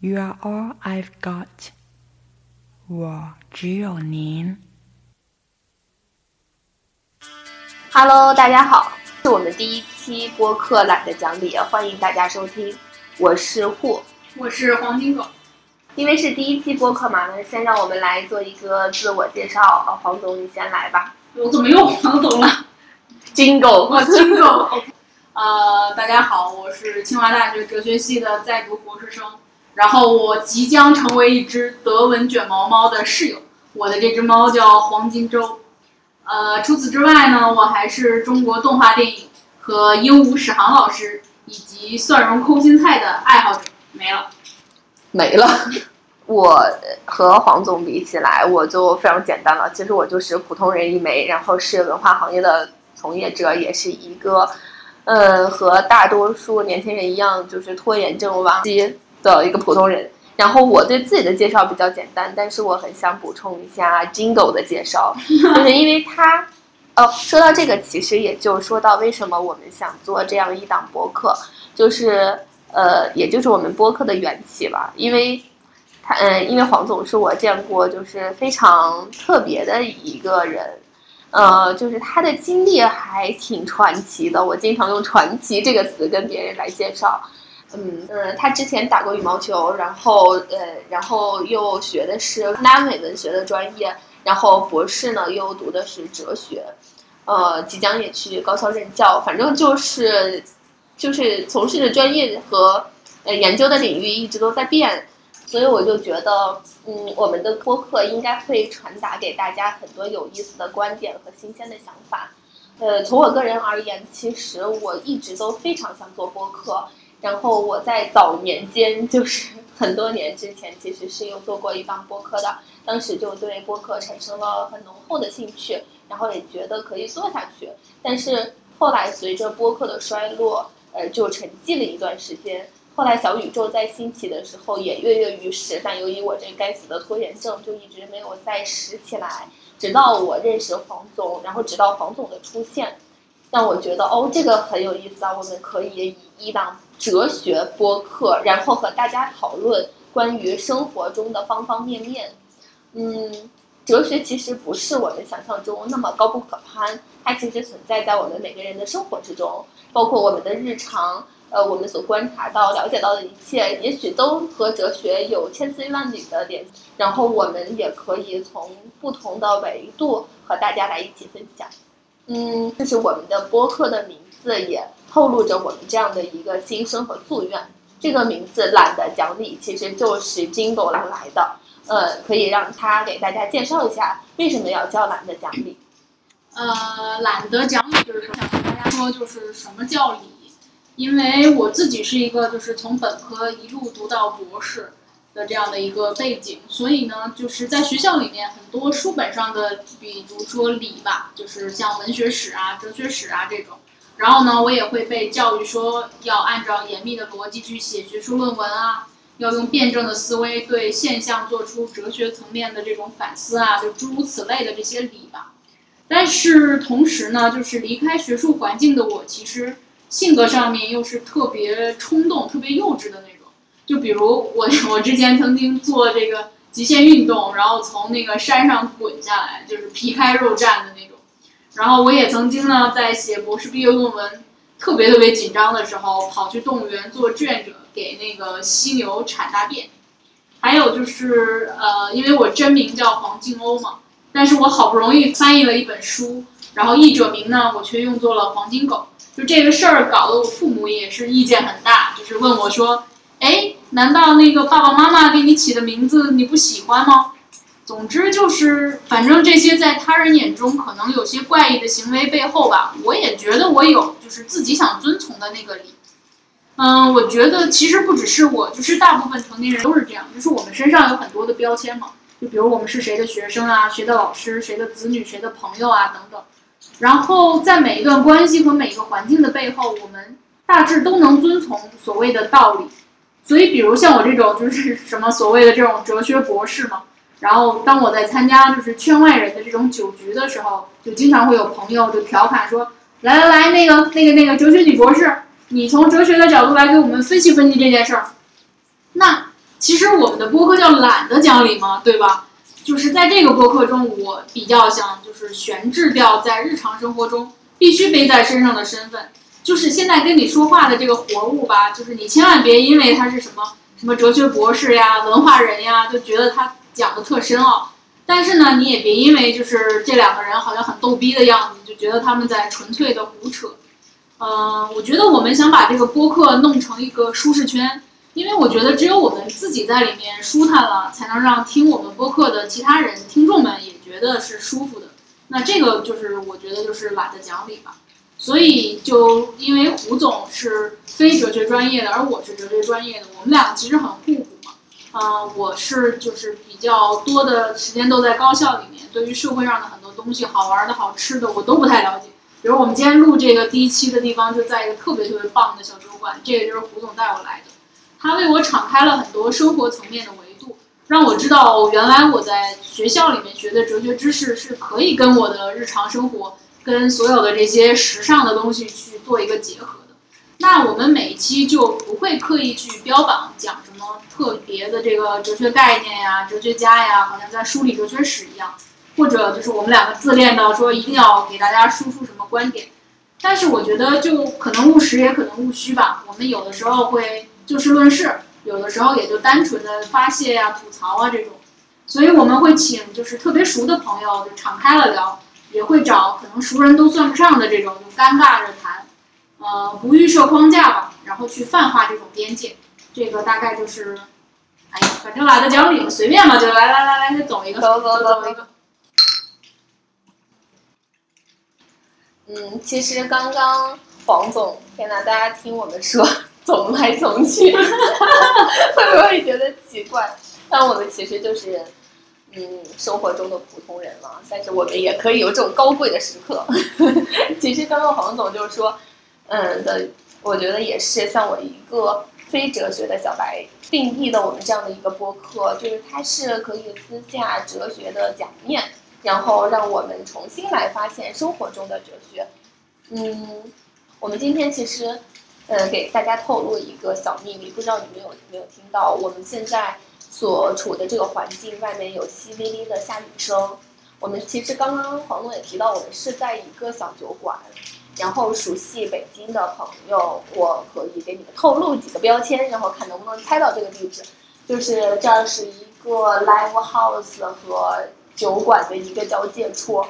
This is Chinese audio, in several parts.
You are all I've got，我只有您。Hello，大家好，是我们第一期播客懒得讲理，欢迎大家收听，我是户。我是黄金狗。因为是第一期播客嘛，那先让我们来做一个自我介绍。呃黄总，你先来吧。我怎么又黄总了？Jingle，我金狗。呃，大家好，我是清华大学哲学系的在读博士生，然后我即将成为一只德文卷毛猫的室友。我的这只猫叫黄金周。呃，除此之外呢，我还是中国动画电影和鹦鹉史航老师以及蒜蓉空心菜的爱好者。没了。没了。我和黄总比起来，我就非常简单了。其实我就是普通人一枚，然后是文化行业的从业者，也是一个，呃，和大多数年轻人一样，就是拖延症晚期的一个普通人。然后我对自己的介绍比较简单，但是我很想补充一下 Jingle 的介绍，就是因为他，哦，说到这个，其实也就说到为什么我们想做这样一档播客，就是。呃，也就是我们播客的缘起吧，因为他，嗯，因为黄总是我见过就是非常特别的一个人，呃，就是他的经历还挺传奇的，我经常用“传奇”这个词跟别人来介绍。嗯嗯，他之前打过羽毛球，然后呃，然后又学的是拉美文学的专业，然后博士呢又读的是哲学，呃，即将也去高校任教，反正就是。就是从事的专业和呃研究的领域一直都在变，所以我就觉得，嗯，我们的播客应该会传达给大家很多有意思的观点和新鲜的想法。呃，从我个人而言，其实我一直都非常想做播客，然后我在早年间，就是很多年之前，其实是有做过一档播客的，当时就对播客产生了很浓厚的兴趣，然后也觉得可以做下去，但是后来随着播客的衰落。呃，就沉寂了一段时间。后来小宇宙在兴起的时候也跃跃欲试，但由于我这该死的拖延症，就一直没有再拾起来。直到我认识黄总，然后直到黄总的出现，让我觉得哦，这个很有意思啊！我们可以以一档哲学播客，然后和大家讨论关于生活中的方方面面。嗯，哲学其实不是我们想象中那么高不可攀，它其实存在在我们每个人的生活之中。包括我们的日常，呃，我们所观察到、了解到的一切，也许都和哲学有千丝万缕的联系。然后我们也可以从不同的维度和大家来一起分享。嗯，这是我们的播客的名字，也透露着我们这样的一个心声和夙愿。这个名字懒得讲理，其实就是金狗狼来的。呃，可以让他给大家介绍一下为什么要叫懒得讲理。呃，懒得讲理就是？想跟大家说，就是什么叫理？因为我自己是一个就是从本科一路读到博士的这样的一个背景，所以呢，就是在学校里面很多书本上的，比如说理吧，就是像文学史啊、哲学史啊这种。然后呢，我也会被教育说要按照严密的逻辑去写学术论文啊，要用辩证的思维对现象做出哲学层面的这种反思啊，就诸如此类的这些理吧。但是同时呢，就是离开学术环境的我，其实性格上面又是特别冲动、特别幼稚的那种。就比如我，我之前曾经做这个极限运动，然后从那个山上滚下来，就是皮开肉绽的那种。然后我也曾经呢，在写博士毕业论文特别特别紧张的时候，跑去动物园做志愿者，给那个犀牛铲大便。还有就是呃，因为我真名叫黄静欧嘛。但是我好不容易翻译了一本书，然后译者名呢，我却用作了黄金狗。就这个事儿搞得我父母也是意见很大，就是问我说：“哎，难道那个爸爸妈妈给你起的名字你不喜欢吗？”总之就是，反正这些在他人眼中可能有些怪异的行为背后吧，我也觉得我有就是自己想遵从的那个理。嗯，我觉得其实不只是我，就是大部分成年人都是这样，就是我们身上有很多的标签嘛。就比如我们是谁的学生啊，谁的老师，谁的子女，谁的朋友啊，等等。然后在每一段关系和每一个环境的背后，我们大致都能遵从所谓的道理。所以，比如像我这种就是什么所谓的这种哲学博士嘛，然后当我在参加就是圈外人的这种酒局的时候，就经常会有朋友就调侃说：“来来来，那个那个那个哲学女博士，你从哲学的角度来给我们分析分析这件事儿。”那其实我们的播客叫懒得讲理嘛，对吧？就是在这个播客中，我比较想就是悬置掉在日常生活中必须背在身上的身份，就是现在跟你说话的这个活物吧，就是你千万别因为他是什么什么哲学博士呀、文化人呀，就觉得他讲的特深奥。但是呢，你也别因为就是这两个人好像很逗逼的样子，就觉得他们在纯粹的胡扯。嗯，我觉得我们想把这个播客弄成一个舒适圈。因为我觉得只有我们自己在里面舒坦了，才能让听我们播客的其他人、听众们也觉得是舒服的。那这个就是我觉得就是懒得讲理吧。所以就因为胡总是非哲学专业的，而我是哲学专业的，我们两个其实很互补嘛。嗯，我是就是比较多的时间都在高校里面，对于社会上的很多东西，好玩的好吃的我都不太了解。比如我们今天录这个第一期的地方就在一个特别特别棒的小酒馆，这个就是胡总带我来的。他为我敞开了很多生活层面的维度，让我知道原来我在学校里面学的哲学知识是可以跟我的日常生活、跟所有的这些时尚的东西去做一个结合的。那我们每一期就不会刻意去标榜讲特别的这个哲学概念呀、哲学家呀，好像在梳理哲学史一样，或者就是我们两个自恋到说一定要给大家输出什么观点。但是我觉得就可能务实也可能务虚吧。我们有的时候会。就事论事，有的时候也就单纯的发泄呀、吐槽啊这种，所以我们会请就是特别熟的朋友，就敞开了聊，也会找可能熟人都算不上的这种，就尴尬着谈，呃，不预设框架吧，然后去泛化这种边界。这个大概就是，哎呀，反正懒得讲理了，随便吧，就来来来来，再走一个，走走走一个。嗯，其实刚刚黄总，天呐，大家听我们说。总来总去，会不会觉得奇怪？但我们其实就是，嗯，生活中的普通人了。但是我们也可以有这种高贵的时刻。其实刚刚黄总就是说，嗯的，我觉得也是像我一个非哲学的小白定义的我们这样的一个播客，就是它是可以私下哲学的讲面，然后让我们重新来发现生活中的哲学。嗯，我们今天其实。呃，给大家透露一个小秘密，不知道你们有没有听到？我们现在所处的这个环境，外面有淅沥沥的下雨声。我们其实刚刚黄总也提到，我们是在一个小酒馆。然后熟悉北京的朋友，我可以给你们透露几个标签，然后看能不能猜到这个地址。就是这儿是一个 live house 和酒馆的一个交界处。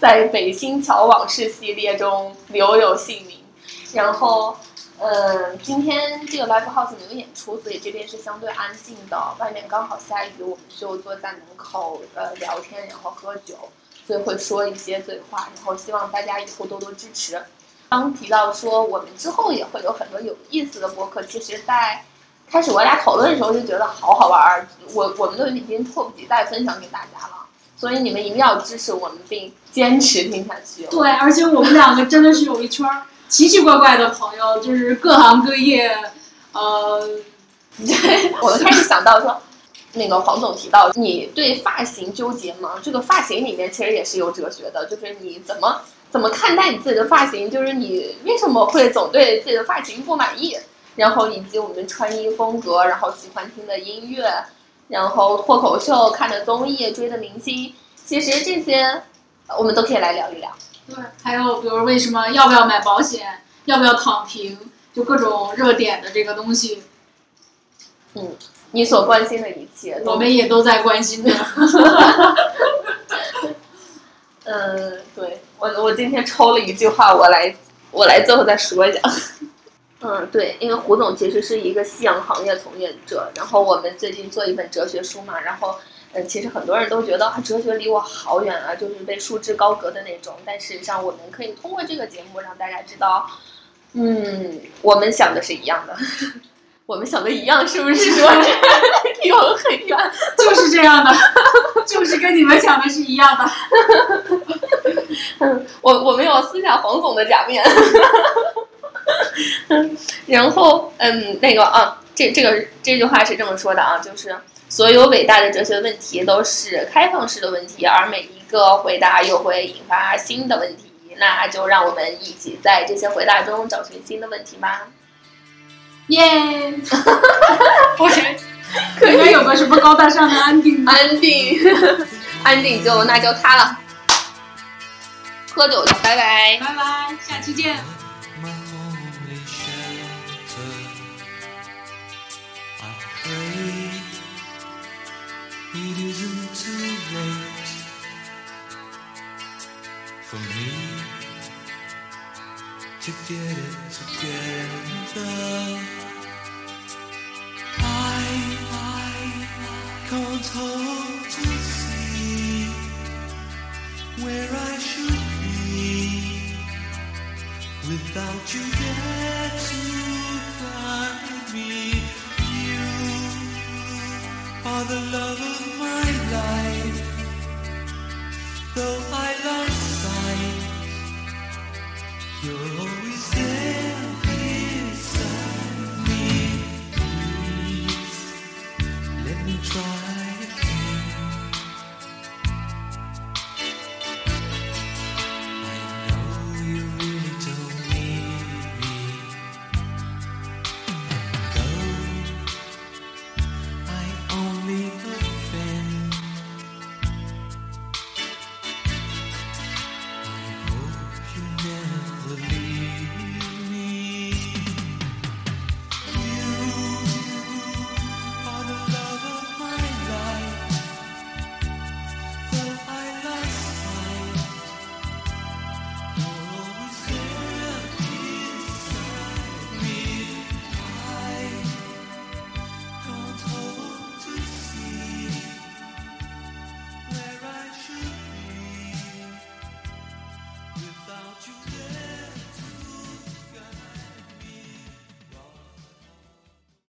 在北新桥往事系列中留有姓名，然后，嗯，今天这个 live house 没有演出，所以这边是相对安静的。外面刚好下雨，我们就坐在门口呃聊天，然后喝酒，所以会说一些醉话。然后希望大家以后多多支持。刚提到说我们之后也会有很多有意思的播客，其实，在开始我俩讨论的时候就觉得好好玩儿，我我们都已经迫不及待分享给大家了。所以你们一定要支持我们，并坚持听下去。对，而且我们两个真的是有一圈奇奇怪怪的朋友，就是各行各业。呃，我们开始想到说，那个黄总提到，你对发型纠结吗？这个发型里面其实也是有哲学的，就是你怎么怎么看待你自己的发型，就是你为什么会总对自己的发型不满意，然后以及我们穿衣风格，然后喜欢听的音乐。然后脱口秀、看的综艺、追的明星，其实这些我们都可以来聊一聊。对，还有比如为什么要不要买保险，要不要躺平，就各种热点的这个东西。嗯，你所关心的一切，我们也都在关心着。嗯，对我我今天抽了一句话，我来我来最后再说一下。嗯，对，因为胡总其实是一个夕阳行业从业者，然后我们最近做一本哲学书嘛，然后，嗯，其实很多人都觉得哲学离我好远啊，就是被束之高阁的那种，但事实上我们可以通过这个节目让大家知道，嗯，我们想的是一样的，我们想的一样，是不是说离我们很远？就是这样的，就是跟你们想的是一样的。嗯，我我没有撕下黄总的假面。然后，嗯，那个啊，这这个这句话是这么说的啊，就是所有伟大的哲学问题都是开放式的问题，而每一个回答又会引发新的问题。那就让我们一起在这些回答中找寻新的问题吧。耶。哈哈哈哈哈可能有个什么高大上的安定安定。安定就那就他了。喝酒去拜拜。拜拜下期见。It isn't too late for me to get it together. without you.